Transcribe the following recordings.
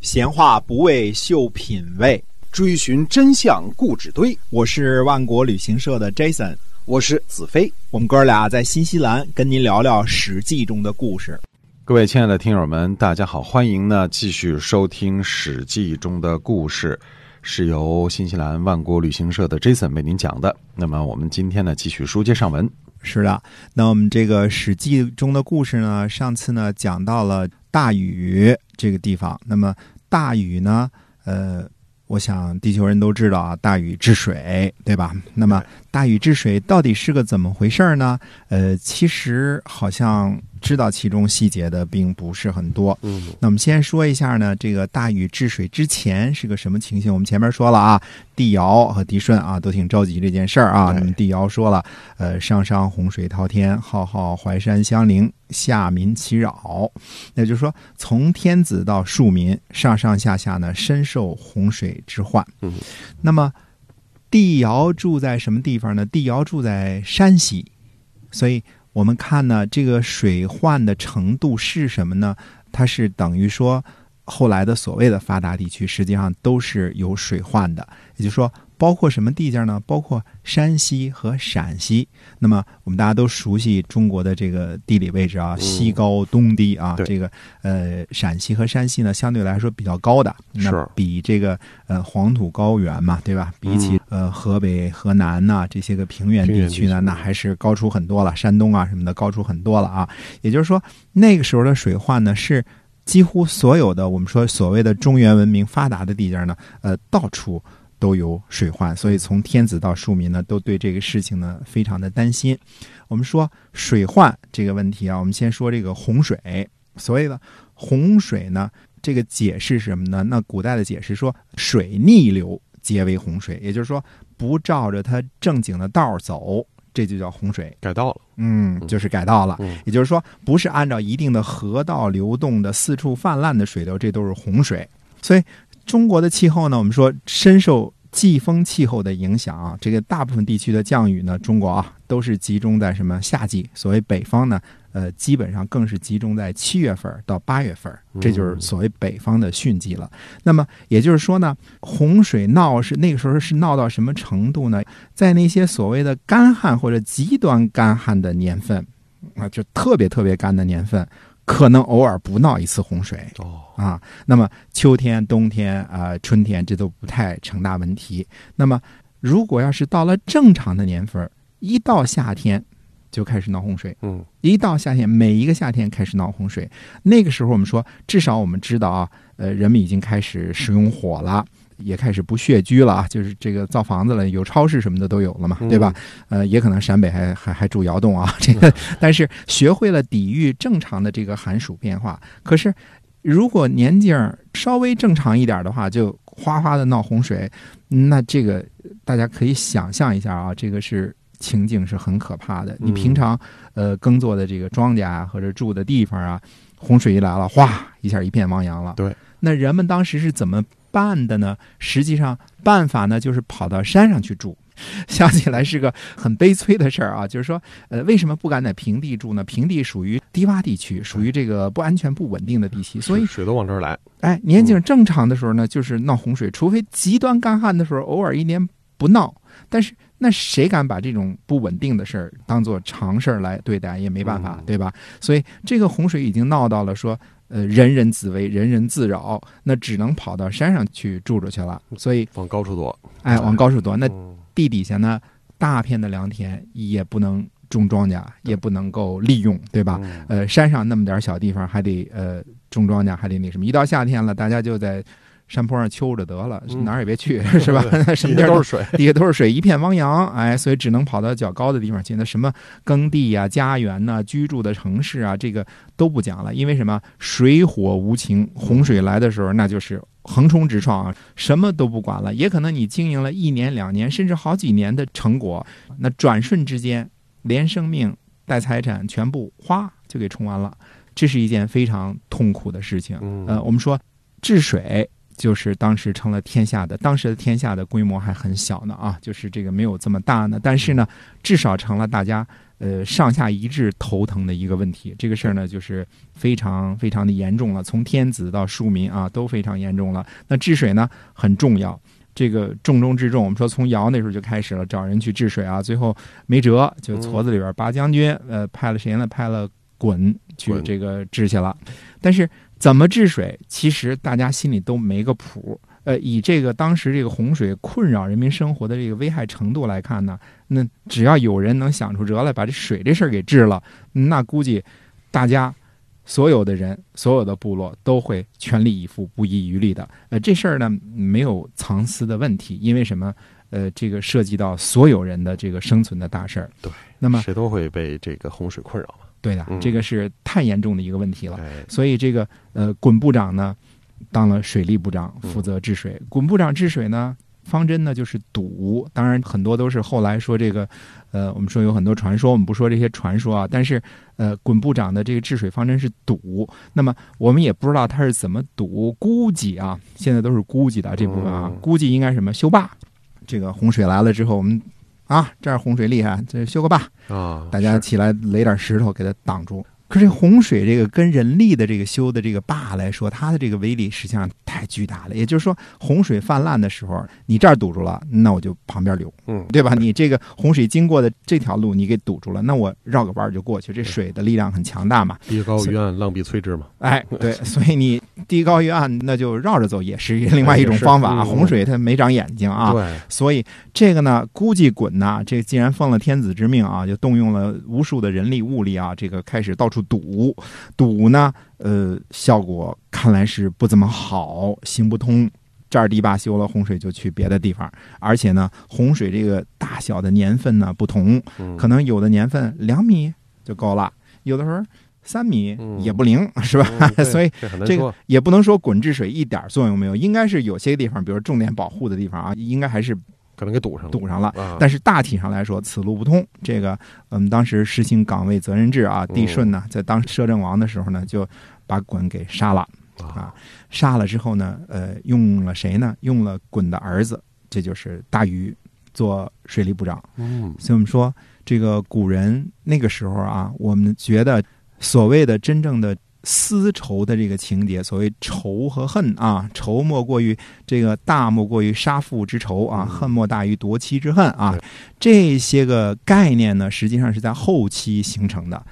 闲话不为秀品味，追寻真相故纸堆。我是万国旅行社的 Jason，我是子飞。我们哥俩在新西兰跟您聊聊《史记》中的故事。各位亲爱的听友们，大家好，欢迎呢继续收听《史记》中的故事，是由新西兰万国旅行社的 Jason 为您讲的。那么我们今天呢继续书接上文。是的，那我们这个《史记》中的故事呢，上次呢讲到了大禹这个地方。那么大禹呢，呃，我想地球人都知道啊，大禹治水，对吧？那么大禹治水到底是个怎么回事呢？呃，其实好像。知道其中细节的并不是很多。嗯，那我们先说一下呢，这个大禹治水之前是个什么情形？我们前面说了啊，帝尧和帝舜啊都挺着急这件事儿啊。那么帝尧说了，呃，上上洪水滔天，浩浩淮山相邻，下民其扰。那就是说，从天子到庶民，上上下下呢，深受洪水之患。嗯，那么帝尧住在什么地方呢？帝尧住在山西，所以。我们看呢，这个水患的程度是什么呢？它是等于说，后来的所谓的发达地区，实际上都是有水患的，也就是说。包括什么地界呢？包括山西和陕西。那么我们大家都熟悉中国的这个地理位置啊，西高东低啊。这个呃，陕西和山西呢，相对来说比较高的，那比这个呃黄土高原嘛，对吧？比起呃河北、河南呐这些个平原地区呢，那还是高出很多了。山东啊什么的高出很多了啊。也就是说，那个时候的水患呢，是几乎所有的我们说所谓的中原文明发达的地界呢，呃，到处。都有水患，所以从天子到庶民呢，都对这个事情呢非常的担心。我们说水患这个问题啊，我们先说这个洪水。所谓的洪水呢，这个解释是什么呢？那古代的解释说，水逆流皆为洪水，也就是说不照着它正经的道走，这就叫洪水。改道了，嗯，就是改道了。也就是说，不是按照一定的河道流动的四处泛滥的水流，这都是洪水。所以。中国的气候呢，我们说深受季风气候的影响啊。这个大部分地区的降雨呢，中国啊都是集中在什么夏季？所谓北方呢，呃，基本上更是集中在七月份到八月份，这就是所谓北方的汛季了。那么也就是说呢，洪水闹是那个时候是闹到什么程度呢？在那些所谓的干旱或者极端干旱的年份啊，就特别特别干的年份。可能偶尔不闹一次洪水哦啊，那么秋天、冬天啊、春天这都不太成大问题。那么如果要是到了正常的年份，一到夏天就开始闹洪水。嗯，一到夏天，每一个夏天开始闹洪水，那个时候我们说，至少我们知道啊，呃，人们已经开始使用火了。也开始不穴居了啊，就是这个造房子了，有超市什么的都有了嘛，对吧？呃，也可能陕北还还还住窑洞啊，这个，但是学会了抵御正常的这个寒暑变化。可是，如果年景稍微正常一点的话，就哗哗的闹洪水，那这个大家可以想象一下啊，这个是情景是很可怕的。你平常呃耕作的这个庄稼啊，或者住的地方啊，洪水一来了，哗一下一片汪洋了。对，那人们当时是怎么？办的呢？实际上办法呢，就是跑到山上去住。想起来是个很悲催的事儿啊。就是说，呃，为什么不敢在平地住呢？平地属于低洼地区，属于这个不安全、不稳定的地区，所以水都往这儿来。哎，年景正常的时候呢，就是闹洪水，除非极端干旱的时候，偶尔一年不闹。但是那谁敢把这种不稳定的事儿当做常事儿来对待？也没办法，对吧？所以这个洪水已经闹到了说。呃，人人自危，人人自扰，那只能跑到山上去住着去了。所以往高处躲，哎，往高处躲。那地底下呢，大片的良田也不能种庄稼，也不能够利用，对吧？呃，山上那么点小地方，还得呃种庄稼，还得那什么。一到夏天了，大家就在。山坡上秋着得了，哪儿也别去，是吧？什么地儿都是水，底下都是水，一片汪洋。哎，所以只能跑到较高的地方去。那什么耕地呀、家园呐、居住的城市啊，这个都不讲了。因为什么？水火无情，洪水来的时候，那就是横冲直撞啊，什么都不管了。也可能你经营了一年、两年，甚至好几年的成果，那转瞬之间，连生命带财产全部哗就给冲完了。这是一件非常痛苦的事情。呃，我们说治水。就是当时成了天下的，当时的天下的规模还很小呢啊，就是这个没有这么大呢。但是呢，至少成了大家呃上下一致头疼的一个问题。这个事儿呢，就是非常非常的严重了，从天子到庶民啊都非常严重了。那治水呢很重要，这个重中之重。我们说从尧那时候就开始了，找人去治水啊，最后没辙，就矬子里边拔将军，呃，派了谁呢？派了鲧去这个治去了。但是怎么治水，其实大家心里都没个谱。呃，以这个当时这个洪水困扰人民生活的这个危害程度来看呢，那只要有人能想出辙来把这水这事儿给治了，那估计大家所有的人、所有的部落都会全力以赴、不遗余力的。呃，这事儿呢没有藏私的问题，因为什么？呃，这个涉及到所有人的这个生存的大事儿。对，那么谁都会被这个洪水困扰嘛。对的，嗯这个是太严重的一个问题了。哎，所以这个呃，鲧部长呢，当了水利部长，嗯负责治水。鲧部长治水呢，方针呢就是堵。当然，很多都是后来说这个，呃，我们说有很多传说，我们不说这些传说啊。但是，呃，鲧部长的这个治水方针是堵。那么，我们也不知道他是怎么堵，估计啊，现在都是估计的这部分啊嗯，估计应该什么修坝。这个洪水来了之后，我们啊，这儿洪水厉害，这修个坝。啊，大家起来垒点石头给它挡住。可是洪水这个跟人力的这个修的这个坝来说，它的这个威力实际上太巨大了。也就是说，洪水泛滥的时候，你这儿堵住了，那我就旁边流，嗯，对吧？你这个洪水经过的这条路你给堵住了，那我绕个弯儿就过去。这水的力量很强大嘛，地高于岸，浪必摧之嘛。哎，对，所以你地高于岸，那就绕着走也是另外一种方法洪水它没长眼睛啊，对，所以这个呢，估计鲧呐，这既然奉了天子之命啊，就动用了无数的人力物力啊，这个开始到处堵，堵呢，呃，效果看来是不怎么好，行不通。这儿堤坝修了，洪水就去别的地方，而且呢，洪水这个大小的年份呢不同，嗯可能有的年份两米就够了，有的时候三米嗯也不灵，是吧？嗯所以这个。也不能说滚治水一点作用没有，应该是有些地方，比如重点保护的地方啊，应该还是可能给堵上了，堵上了。啊，但是大体上来说，此路不通。这个我们当时实行岗位责任制啊，嗯帝舜呢在当摄政王的时候呢，就把鲧给杀了。啊，杀了之后呢，呃，用了谁呢？用了鲧的儿子，这就是大禹做水利部长。嗯，所以我们说，这个古人那个时候啊，我们觉得所谓的真正的丝绸的这个情节，所谓仇和恨啊，仇莫过于这个大莫过于杀父之仇啊，嗯。恨莫大于夺妻之恨啊，这些个概念呢，实际上是在后期形成的。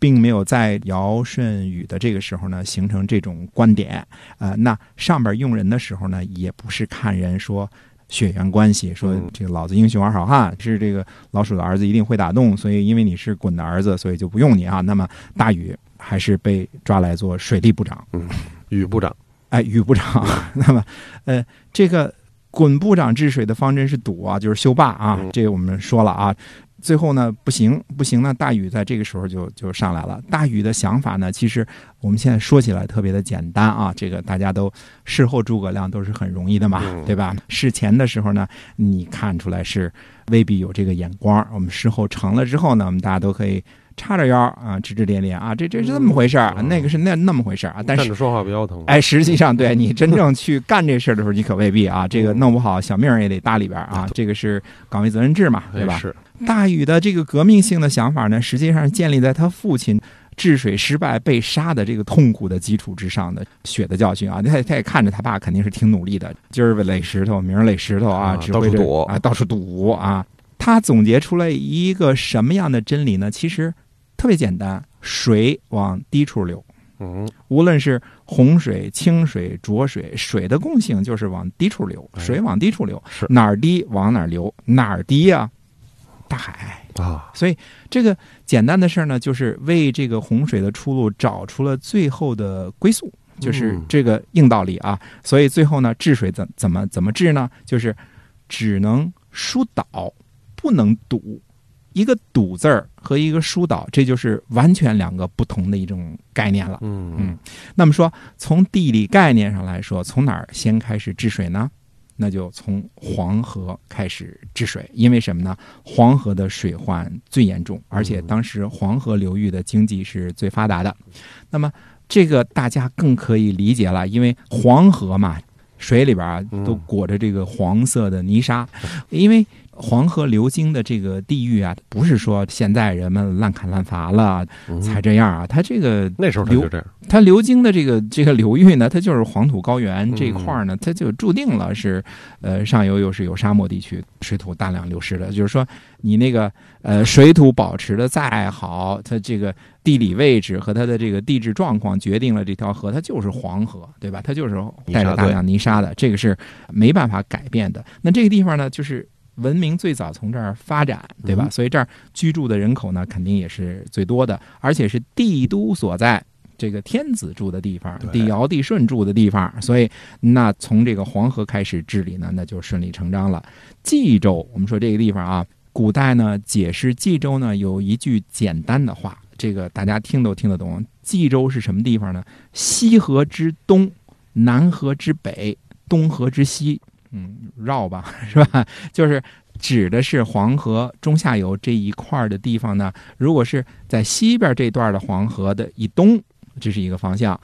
并没有在尧舜禹的这个时候呢形成这种观点，呃，那上边用人的时候呢，也不是看人说血缘关系，说嗯这个老子英雄儿好汉，是这个老鼠的儿子一定会打洞，所以因为你是鲧的儿子，所以就不用你啊。那么大禹还是被抓来做水利部长，嗯禹部长，哎，禹部长。那么，呃，这个鲧部长治水的方针是堵啊，就是修坝啊嗯，这个我们说了啊。最后呢，不行，不行呢，大禹在这个时候就就上来了。大禹的想法呢，其实我们现在说起来特别的简单啊，这个大家都事后诸葛亮都是很容易的嘛，嗯对吧？事前的时候呢，你看出来是未必有这个眼光，我们事后成了之后呢，我们大家都可以叉着腰啊，指指点点啊，这这是这么回事儿，嗯那个是那那么回事儿啊，但是说话不腰疼。哎，实际上对你真正去干这事儿的时候，你可未必啊。这个弄不好，小命儿也得搭里边儿啊。这个是岗位责任制嘛，对吧？哎是，大禹的这个革命性的想法呢，实际上是建立在他父亲治水失败被杀的这个痛苦的基础之上的血的教训啊。他他也看着他爸肯定是挺努力的，今儿垒石头，明儿垒石头啊，啊指挥着到处堵啊，到处堵啊。他总结出来一个什么样的真理呢？其实特别简单，水往低处流。嗯，无论是洪水、清水、浊水，水的共性就是往低处流，哎水往低处流，是哪儿低往哪儿流，哪儿低呀、大海。啊，所以这个简单的事儿呢，就是为这个洪水的出路找出了最后的归宿，就是嗯这个硬道理啊。所以最后呢，治水怎怎么怎么治呢？就是只能疏导，不能堵。一个“堵”字儿和一个疏导，这就是完全两个不同的一种概念了。嗯嗯，那么说，从地理概念上来说，从哪儿先开始治水呢？那就从黄河开始治水，因为什么呢？黄河的水患最严重，而且当时黄河流域的经济是最发达的。那么这个大家更可以理解了，因为黄河嘛，水里边都裹着这个黄色的泥沙，因为黄河流经的这个地域啊，不是说现在人们滥砍滥伐了嗯才这样啊，它这个那时候他流就这样，它流经的这个这个流域呢，它就是黄土高原嗯这一块儿呢，它就注定了是，呃，上游又是有沙漠地区，水土大量流失的。就是说，你那个呃水土保持的再好，它这个地理位置和它的这个地质状况决定了这条河它就是黄河，对吧？它就是带着大量泥沙的，这个是没办法改变的。那这个地方呢，就是。文明最早从这儿发展，对吧？嗯所以这儿居住的人口呢，肯定也是最多的，而且是帝都所在。这个天子住的地方，帝尧帝舜住的地方，所以那从这个黄河开始治理呢，那就顺理成章了。冀州，我们说这个地方啊，古代呢解释冀州呢有一句简单的话，这个大家听都听得懂。冀州是什么地方呢？西河之东，南河之北，东河之西。嗯，绕吧，是吧？就是指的是黄河中下游这一块儿的地方呢。如果是在西边这段的黄河的以东，这是一个方向；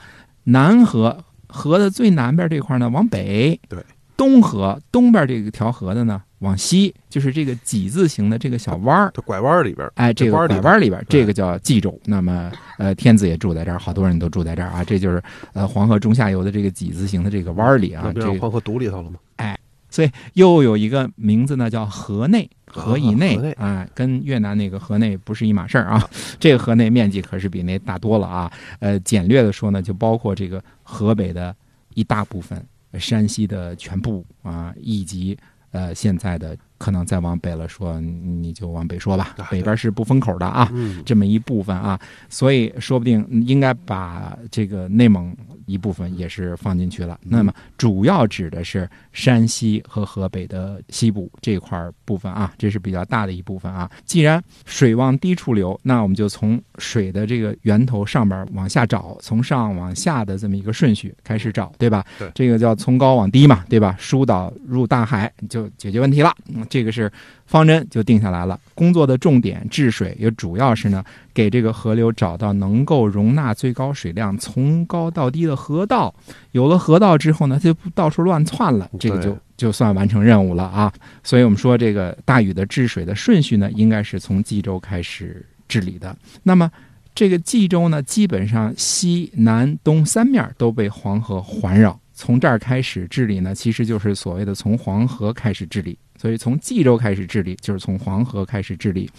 南河河的最南边这块呢，往北；对，东河东边这个条河的呢，往西，就是这个几字形的这个小弯儿。它拐弯里边，哎，这个弯里拐弯里边，这个叫冀州。那么，呃，天子也住在这儿，好多人都住在这儿啊。这就是呃黄河中下游的这个几字形的这个弯儿里啊。不这黄河堵里头了吗？哎所以又有一个名字呢，叫河内，河以内啊，哎，跟越南那个河内不是一码事儿啊。这个河内面积可是比那大多了啊。呃，简略的说呢，就包括这个河北的一大部分，山西的全部啊，以及呃现在的可能再往北了说，你就往北说吧啊，北边是不封口的啊。嗯，这么一部分啊，所以说不定应该把这个内蒙一部分也是放进去了。那么主要指的是山西和河北的西部这块儿部分啊，这是比较大的一部分啊。既然水往低处流，那我们就从水的这个源头上边往下找，从上往下的这么一个顺序开始找，对吧？对这个叫从高往低嘛，对吧？疏导入大海就解决问题了。嗯，这个是方针就定下来了。工作的重点治水也主要是呢，给这个河流找到能够容纳最高水量、从高到低的河道。有了河道之后呢，它就不到处乱窜了，这个就就算完成任务了啊。所以我们说这个大禹的治水的顺序呢，应该是从冀州开始治理的。那么这个冀州呢，基本上西南东三面都被黄河环绕。从这儿开始治理呢，其实就是所谓的从黄河开始治理。所以从冀州开始治理，就是从黄河开始治理。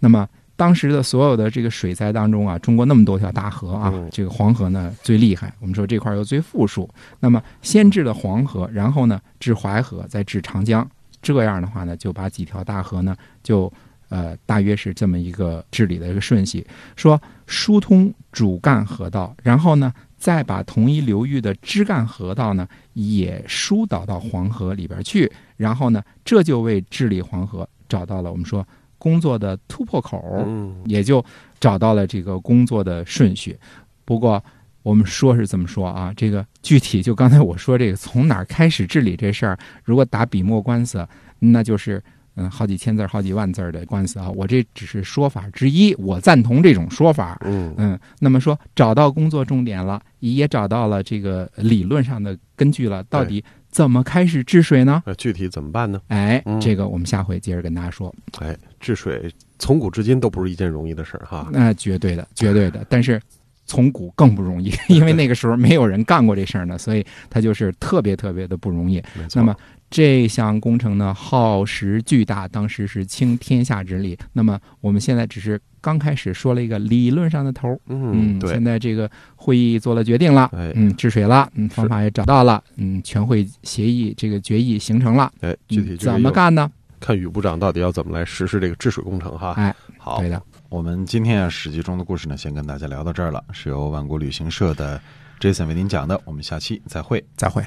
那么当时的所有的这个水灾当中啊，中国那么多条大河啊，嗯这个黄河呢最厉害。我们说这块儿又最富庶。那么先治了黄河，然后呢治淮河，再治长江。这样的话呢，就把几条大河呢就呃大约是这么一个治理的一个顺序，说疏通主干河道，然后呢再把同一流域的枝干河道呢也疏导到黄河里边去，然后呢这就为治理黄河找到了我们说工作的突破口。嗯，也就找到了这个工作的顺序。不过我们说是这么说啊，这个具体就刚才我说这个从哪儿开始治理这事儿，如果打笔墨官司，那就是嗯好几千字儿、好几万字儿的官司啊。我这只是说法之一，我赞同这种说法。嗯，嗯，那么说找到工作重点了，也找到了这个理论上的根据了，到底怎么开始治水呢？那具体怎么办呢？哎嗯，这个我们下回接着跟大家说。哎，治水从古至今都不是一件容易的事儿哈。那、绝对的，绝对的。但是从古更不容易，因为那个时候没有人干过这事儿呢，所以他就是特别特别的不容易。那么这项工程呢，耗时巨大，当时是倾天下之力。那么我们现在只是刚开始说了一个理论上的头儿，嗯，对现，在这个会议做了决定了，哎嗯，治水了，嗯，方法也找到了，嗯，全会协议这个决议形成了，哎，具体怎么干呢？看宇部长到底要怎么来实施这个治水工程哈。哎，好对，的，我们今天啊《史记》中的故事呢，先跟大家聊到这儿了，是由万国旅行社的 Jason 为您讲的，我们下期再会。再会。